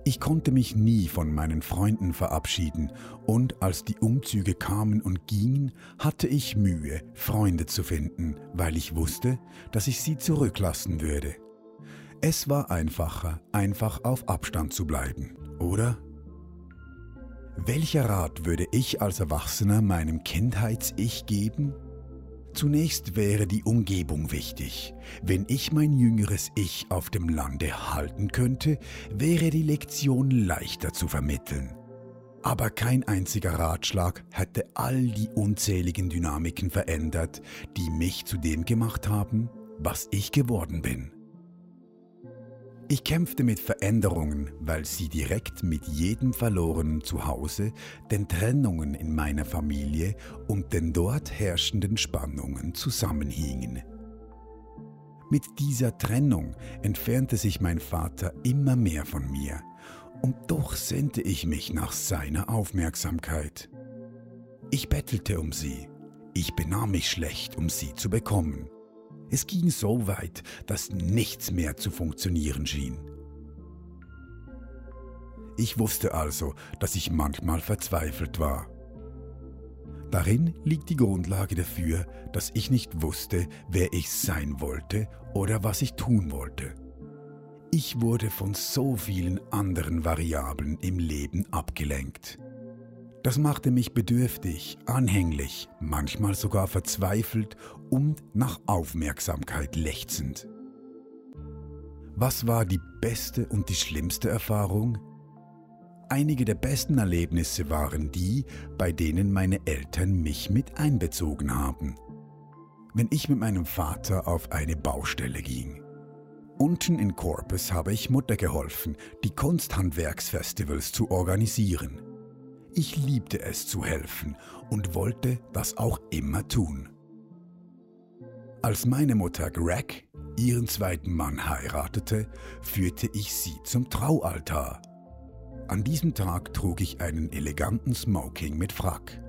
Ich konnte mich nie von meinen Freunden verabschieden und als die Umzüge kamen und gingen, hatte ich Mühe, Freunde zu finden, weil ich wusste, dass ich sie zurücklassen würde. Es war einfacher, einfach auf Abstand zu bleiben, oder? Welcher Rat würde ich als Erwachsener meinem Kindheits-Ich geben? Zunächst wäre die Umgebung wichtig. Wenn ich mein jüngeres Ich auf dem Lande halten könnte, wäre die Lektion leichter zu vermitteln. Aber kein einziger Ratschlag hätte all die unzähligen Dynamiken verändert, die mich zu dem gemacht haben, was ich geworden bin. Ich kämpfte mit Veränderungen, weil sie direkt mit jedem verlorenen Zuhause, den Trennungen in meiner Familie und den dort herrschenden Spannungen zusammenhingen. Mit dieser Trennung entfernte sich mein Vater immer mehr von mir, und doch sehnte ich mich nach seiner Aufmerksamkeit. Ich bettelte um sie, ich benahm mich schlecht, um sie zu bekommen. Es ging so weit, dass nichts mehr zu funktionieren schien. Ich wusste also, dass ich manchmal verzweifelt war. Darin liegt die Grundlage dafür, dass ich nicht wusste, wer ich sein wollte oder was ich tun wollte. Ich wurde von so vielen anderen Variablen im Leben abgelenkt. Das machte mich bedürftig, anhänglich, manchmal sogar verzweifelt und nach Aufmerksamkeit lechzend. Was war die beste und die schlimmste Erfahrung? Einige der besten Erlebnisse waren die, bei denen meine Eltern mich mit einbezogen haben. Wenn ich mit meinem Vater auf eine Baustelle ging. Unten in Corpus habe ich Mutter geholfen, die Kunsthandwerksfestivals zu organisieren. Ich liebte es zu helfen und wollte das auch immer tun. Als meine Mutter Greg ihren zweiten Mann heiratete, führte ich sie zum Traualtar. An diesem Tag trug ich einen eleganten Smoking mit Frack.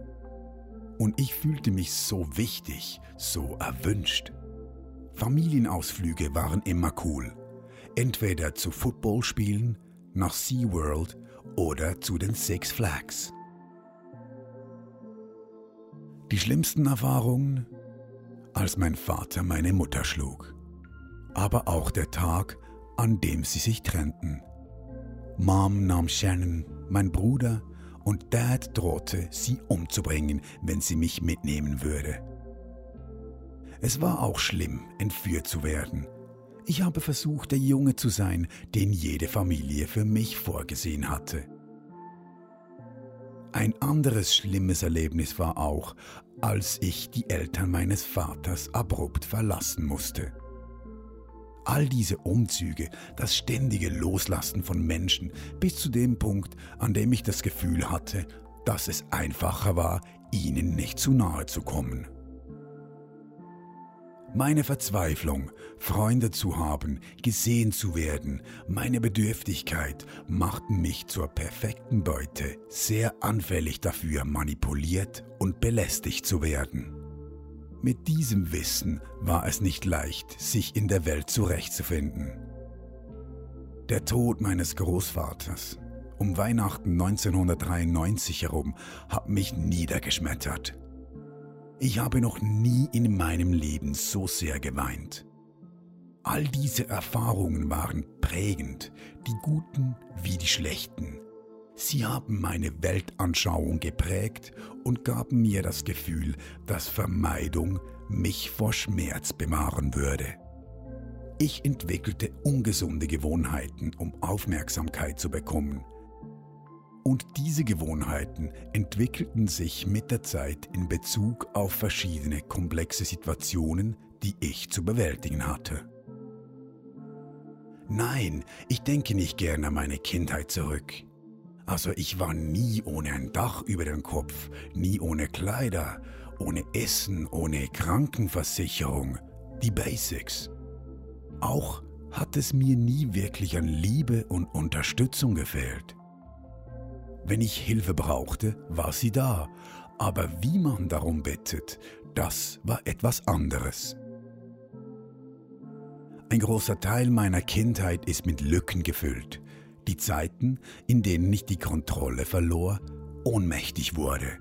Und ich fühlte mich so wichtig, so erwünscht. Familienausflüge waren immer cool. Entweder zu Footballspielen, nach SeaWorld oder zu den Six Flags. Die schlimmsten Erfahrungen, als mein Vater meine Mutter schlug, aber auch der Tag, an dem sie sich trennten. Mom nahm Shannon, mein Bruder, und Dad drohte, sie umzubringen, wenn sie mich mitnehmen würde. Es war auch schlimm, entführt zu werden. Ich habe versucht, der Junge zu sein, den jede Familie für mich vorgesehen hatte. Ein anderes schlimmes Erlebnis war auch, als ich die Eltern meines Vaters abrupt verlassen musste. All diese Umzüge, das ständige Loslassen von Menschen bis zu dem Punkt, an dem ich das Gefühl hatte, dass es einfacher war, ihnen nicht zu nahe zu kommen. Meine Verzweiflung, Freunde zu haben, gesehen zu werden, meine Bedürftigkeit machten mich zur perfekten Beute, sehr anfällig dafür, manipuliert und belästigt zu werden. Mit diesem Wissen war es nicht leicht, sich in der Welt zurechtzufinden. Der Tod meines Großvaters um Weihnachten 1993 herum hat mich niedergeschmettert. Ich habe noch nie in meinem Leben so sehr geweint. All diese Erfahrungen waren prägend, die guten wie die schlechten. Sie haben meine Weltanschauung geprägt und gaben mir das Gefühl, dass Vermeidung mich vor Schmerz bewahren würde. Ich entwickelte ungesunde Gewohnheiten, um Aufmerksamkeit zu bekommen – und diese Gewohnheiten entwickelten sich mit der Zeit in Bezug auf verschiedene komplexe Situationen, die ich zu bewältigen hatte. Nein, ich denke nicht gern an meine Kindheit zurück. Also ich war nie ohne ein Dach über dem Kopf, nie ohne Kleider, ohne Essen, ohne Krankenversicherung, die Basics. Auch hat es mir nie wirklich an Liebe und Unterstützung gefehlt. Wenn ich Hilfe brauchte, war sie da, aber wie man darum bittet, das war etwas anderes. Ein großer Teil meiner Kindheit ist mit Lücken gefüllt. Die Zeiten, in denen ich die Kontrolle verlor, ohnmächtig wurde.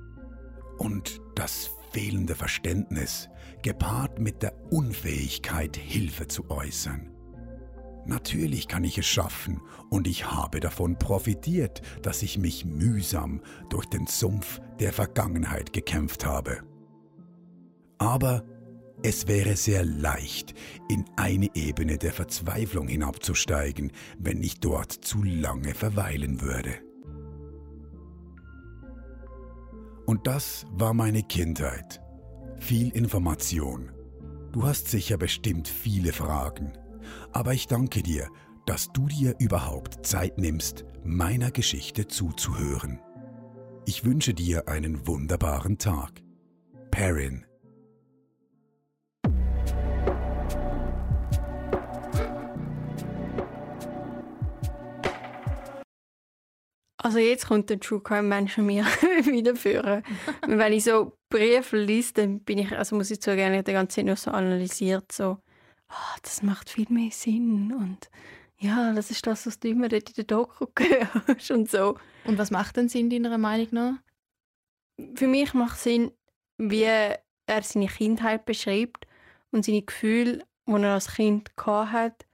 Und das fehlende Verständnis, gepaart mit der Unfähigkeit, Hilfe zu äußern. Natürlich kann ich es schaffen und ich habe davon profitiert, dass ich mich mühsam durch den Sumpf der Vergangenheit gekämpft habe. Aber es wäre sehr leicht, in eine Ebene der Verzweiflung hinabzusteigen, wenn ich dort zu lange verweilen würde. Und das war meine Kindheit. Viel Information. Du hast sicher bestimmt viele Fragen aber ich danke dir, dass du dir überhaupt Zeit nimmst, meiner Geschichte zuzuhören. Ich wünsche dir einen wunderbaren Tag. Perrin Also jetzt kommt der True Crime Mensch mir wiederführen. Wenn ich so Briefe lese, dann bin ich, also muss ich zugeben, die ganze Zeit nur so analysiert, so oh, das macht viel mehr Sinn und ja, das ist das, was du immer in der Doku hörst und so. Und was macht denn Sinn deiner Meinung nach? Für mich macht Sinn, wie er seine Kindheit beschreibt und seine Gefühle, die er als Kind hat,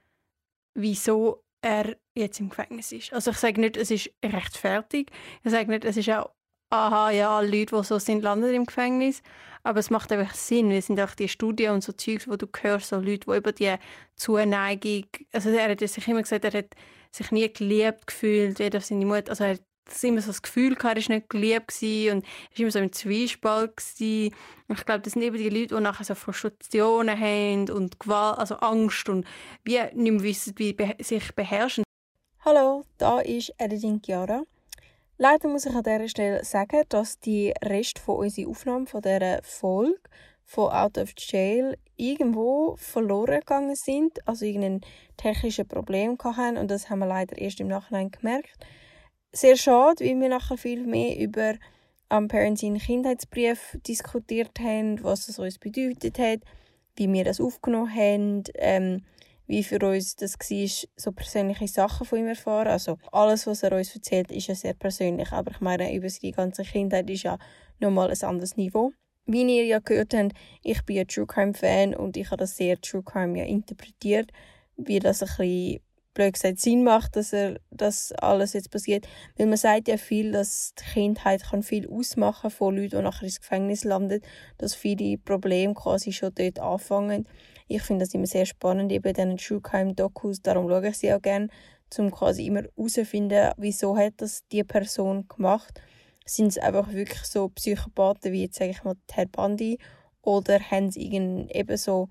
wieso er jetzt im Gefängnis ist. Also ich sage nicht, es ist rechtfertigt. Ich sage nicht, es ist auch, aha, ja, Leute, die so sind, landen im Gefängnis. Aber es macht einfach Sinn. Es sind auch die Studien und so Zeugs, wo du hörst, so Leute, die über die Zuneigung, also er hat sich immer gesagt, er hat sich nie geliebt gefühlt, weder seine Mutter, also er hat immer so das Gefühl gehabt, er war nicht geliebt und er war immer so im Zwiespalt. Gewesen. Und ich glaube, das sind eben die Leute, die nachher so Frustrationen haben und Gewalt, also Angst und wie nicht mehr wissen, wie sich beherrschen. Hallo, da ist Editing Chiara. Leider muss ich an dieser Stelle sagen, dass die Rest von unserer Aufnahme von dieser Folge von Out of Jail irgendwo verloren gegangen sind, also irgendein technisches Problem hatten und das haben wir leider erst im Nachhinein gemerkt. Sehr schade, weil wir nachher viel mehr über am Parenting Kindheitsbrief diskutiert haben, was das uns bedeutet hat, wie wir das aufgenommen haben, ähm, wie für uns das war, so persönliche Sachen von ihm erfahren. Also alles, was er uns erzählt, ist ja sehr persönlich. Aber ich meine, über seine ganze Kindheit ist ja nochmal ein anderes Niveau. Wie ihr ja gehört habt, ich bin ein True Crime Fan und ich habe das sehr True Crime ja interpretiert, wie das ein bisschen blöd gesagt Sinn macht, dass er das alles jetzt passiert. Weil man sagt ja viel, dass die Kindheit kann viel ausmachen von Leuten, die nachher ins Gefängnis landen, dass viele Probleme quasi schon dort anfangen. Ich finde das immer sehr spannend, eben diesen True Crime Dokus, darum schaue ich sie auch gerne, um quasi immer herauszufinden, wieso hat das die Person gemacht. Sind es einfach wirklich so Psychopathen wie jetzt, sage ich mal, Herr Bandi oder haben sie eben so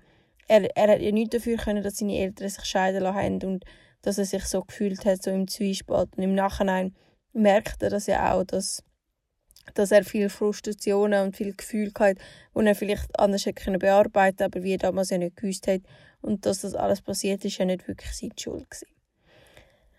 er, er hat ja nichts dafür können, dass seine Eltern sich scheiden lassen haben und dass er sich so gefühlt hat, so im Zwiespalt. Und im Nachhinein merkt er das ja auch, dass, dass er viele Frustrationen und viele Gefühle hat, die er vielleicht anders hätte können aber wie er damals ja nicht gewusst hat. Und dass das alles passiert ist, ja nicht wirklich seine Schuld gewesen.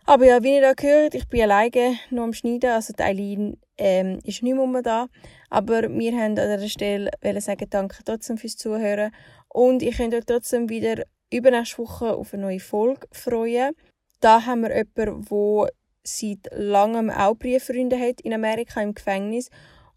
Aber ja, wie ihr da gehört, ich bin alleine noch am Schneiden, also die Eileen ähm, ist nicht mehr da. Aber wir haben an dieser Stelle sagen, danke trotzdem fürs Zuhören. Und ich könnt euch trotzdem wieder übernächste Woche auf eine neue Folge freuen. Da haben wir jemanden, der seit langem auch Brieffreunde hat in Amerika im Gefängnis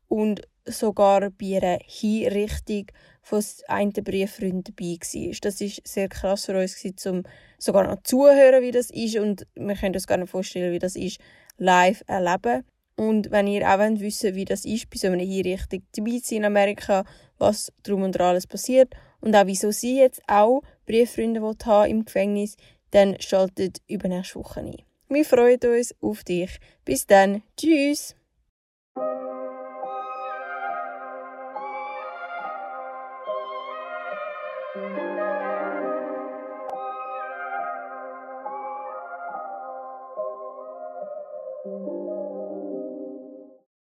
und sogar bei einer Hinrichtung von einem Brieffreund dabei war. Das war sehr krass für uns, um sogar noch zuhören, wie das ist und wir können uns gar nicht vorstellen, wie das ist, live erleben. Und wenn ihr auch wollt wissen wie das ist, bei so einer Hinrichtung dabei zu in Amerika, was drum und dran alles passiert und auch wieso sie jetzt auch Brieffreunde haben im Gefängnis, dann schaltet übernächste Woche ein. Wir freuen uns auf dich. Bis dann. Tschüss.